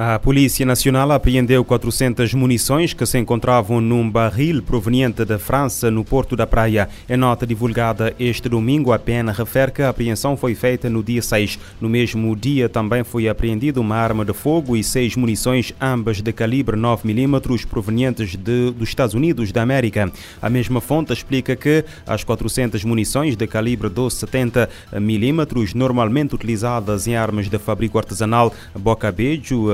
A Polícia Nacional apreendeu 400 munições que se encontravam num barril proveniente da França no Porto da Praia. Em nota divulgada este domingo, a PN refere que a apreensão foi feita no dia 6. No mesmo dia também foi apreendida uma arma de fogo e seis munições, ambas de calibre 9mm, provenientes de, dos Estados Unidos da América. A mesma fonte explica que as 400 munições de calibre 1270mm, normalmente utilizadas em armas de fabrico artesanal Bocabejo,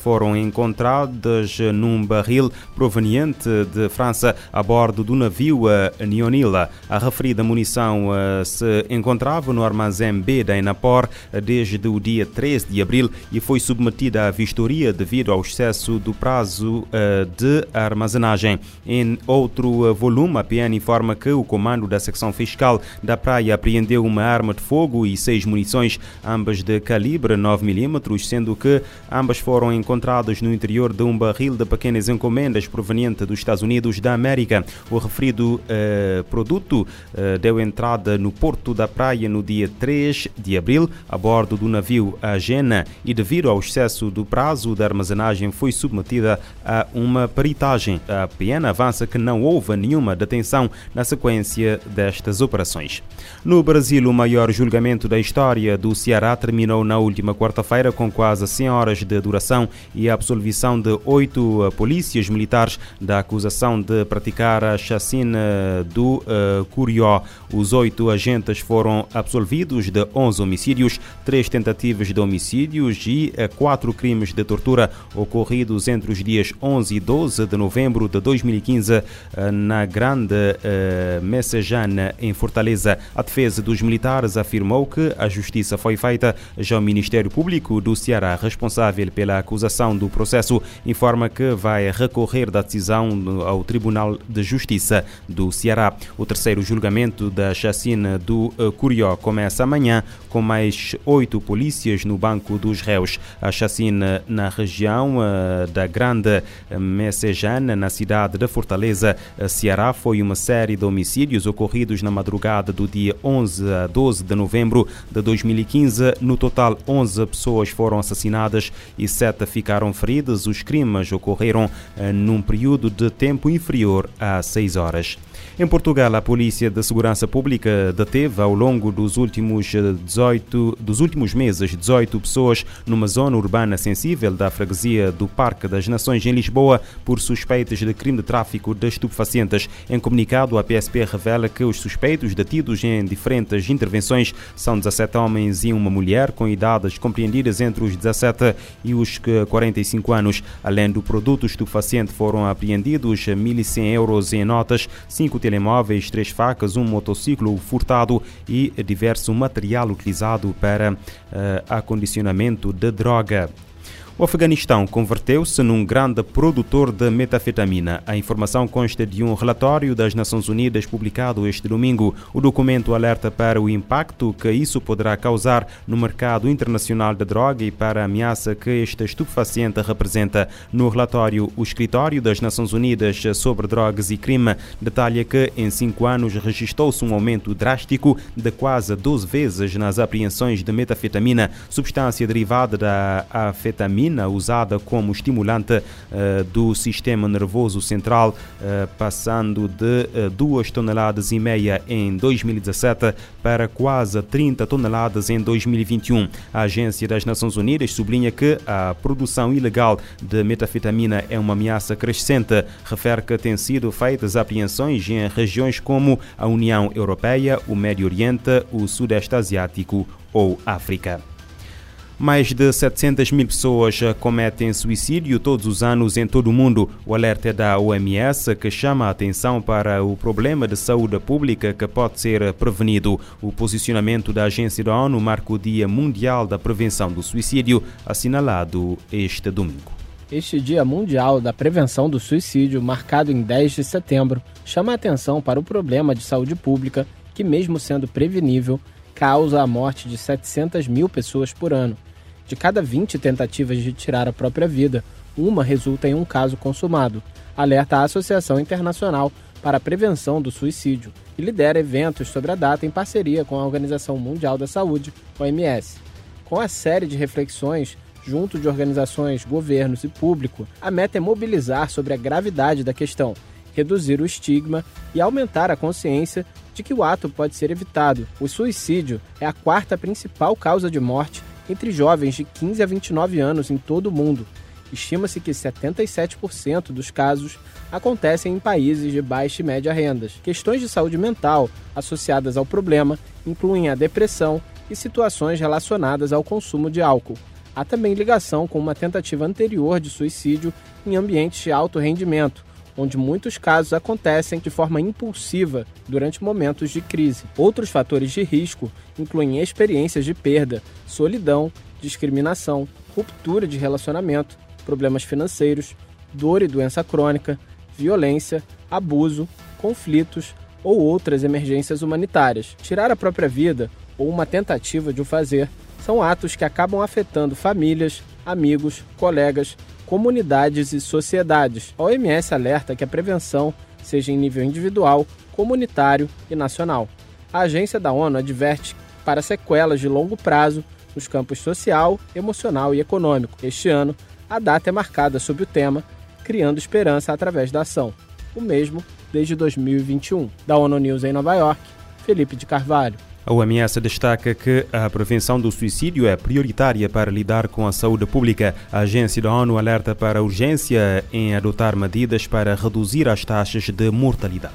foram encontradas num barril proveniente de França a bordo do navio Nionila. A referida munição se encontrava no armazém B da Enapor desde o dia 13 de abril e foi submetida à vistoria devido ao excesso do prazo de armazenagem. Em outro volume, a PN informa que o comando da secção fiscal da praia apreendeu uma arma de fogo e seis munições, ambas de calibre 9mm, sendo que ambas foram foram encontrados no interior de um barril de pequenas encomendas proveniente dos Estados Unidos da América. O referido uh, produto uh, deu entrada no porto da praia no dia 3 de abril, a bordo do navio Agena, e devido ao excesso do prazo da armazenagem foi submetida a uma peritagem. A PN avança que não houve nenhuma detenção na sequência destas operações. No Brasil, o maior julgamento da história do Ceará terminou na última quarta-feira com quase 100 horas de duração e a absolvição de oito uh, polícias militares da acusação de praticar a chacina do uh, Curió. Os oito agentes foram absolvidos de 11 homicídios, três tentativas de homicídios e uh, quatro crimes de tortura ocorridos entre os dias 11 e 12 de novembro de 2015 uh, na Grande Messejana, em Fortaleza. A defesa dos militares afirmou que a justiça foi feita. Já o Ministério Público do Ceará, responsável pela a acusação do processo informa que vai recorrer da decisão ao Tribunal de Justiça do Ceará. O terceiro julgamento da chacina do eh, Curió começa amanhã com mais oito polícias no banco dos réus. A chacina na região eh, da Grande Messejana, na cidade de Fortaleza, eh, Ceará, foi uma série de homicídios ocorridos na madrugada do dia 11 a 12 de novembro de 2015. No total, 11 pessoas foram assassinadas e sete ficaram feridas. Os crimes ocorreram eh, num período de tempo inferior a seis horas. Em Portugal, a Polícia de Segurança Pública deteve ao longo dos últimos, 18, dos últimos meses 18 pessoas numa zona urbana sensível da freguesia do Parque das Nações em Lisboa por suspeitas de crime de tráfico de estupefacientes. Em comunicado, a PSP revela que os suspeitos detidos em diferentes intervenções são 17 homens e uma mulher com idades compreendidas entre os 17 e os 45 anos. Além do produto estupefaciente, foram apreendidos 1.100 euros em notas, 5 telemóveis, três facas, um motociclo furtado e diverso material utilizado para uh, acondicionamento de droga. O Afeganistão converteu-se num grande produtor de metafetamina. A informação consta de um relatório das Nações Unidas publicado este domingo. O documento alerta para o impacto que isso poderá causar no mercado internacional da droga e para a ameaça que este estupefaciente representa. No relatório, o Escritório das Nações Unidas sobre Drogas e Crime detalha que em cinco anos registrou-se um aumento drástico de quase 12 vezes nas apreensões de metafetamina, substância derivada da afetamina usada como estimulante uh, do sistema nervoso central, uh, passando de uh, eh, 2 toneladas e meia em 2017 para quase 30 toneladas em 2021. A Agência das Nações Unidas sublinha que a produção ilegal de metafetamina é uma ameaça crescente. Refere que têm sido feitas apreensões em regiões como a União Europeia, o Médio Oriente, o Sudeste Asiático ou África. Mais de 700 mil pessoas cometem suicídio todos os anos em todo o mundo. O alerta é da OMS que chama a atenção para o problema de saúde pública que pode ser prevenido. O posicionamento da Agência da ONU marca o Dia Mundial da Prevenção do Suicídio, assinalado este domingo. Este Dia Mundial da Prevenção do Suicídio, marcado em 10 de setembro, chama a atenção para o problema de saúde pública que, mesmo sendo prevenível, causa a morte de 700 mil pessoas por ano. De cada 20 tentativas de tirar a própria vida, uma resulta em um caso consumado, alerta a Associação Internacional para a Prevenção do Suicídio e lidera eventos sobre a data em parceria com a Organização Mundial da Saúde, OMS. Com a série de reflexões junto de organizações, governos e público, a meta é mobilizar sobre a gravidade da questão, reduzir o estigma e aumentar a consciência de que o ato pode ser evitado. O suicídio é a quarta principal causa de morte entre jovens de 15 a 29 anos em todo o mundo. Estima-se que 77% dos casos acontecem em países de baixa e média rendas. Questões de saúde mental associadas ao problema incluem a depressão e situações relacionadas ao consumo de álcool. Há também ligação com uma tentativa anterior de suicídio em ambientes de alto rendimento, onde muitos casos acontecem de forma impulsiva durante momentos de crise. Outros fatores de risco incluem experiências de perda, solidão, discriminação, ruptura de relacionamento, problemas financeiros, dor e doença crônica, violência, abuso, conflitos ou outras emergências humanitárias. Tirar a própria vida ou uma tentativa de o fazer são atos que acabam afetando famílias, amigos, colegas, comunidades e sociedades. A OMS alerta que a prevenção seja em nível individual, comunitário e nacional. A agência da ONU adverte para sequelas de longo prazo nos campos social, emocional e econômico. Este ano, a data é marcada sob o tema Criando Esperança através da Ação. O mesmo desde 2021. Da ONU News em Nova York, Felipe de Carvalho. A OMS destaca que a prevenção do suicídio é prioritária para lidar com a saúde pública. A agência da ONU alerta para a urgência em adotar medidas para reduzir as taxas de mortalidade.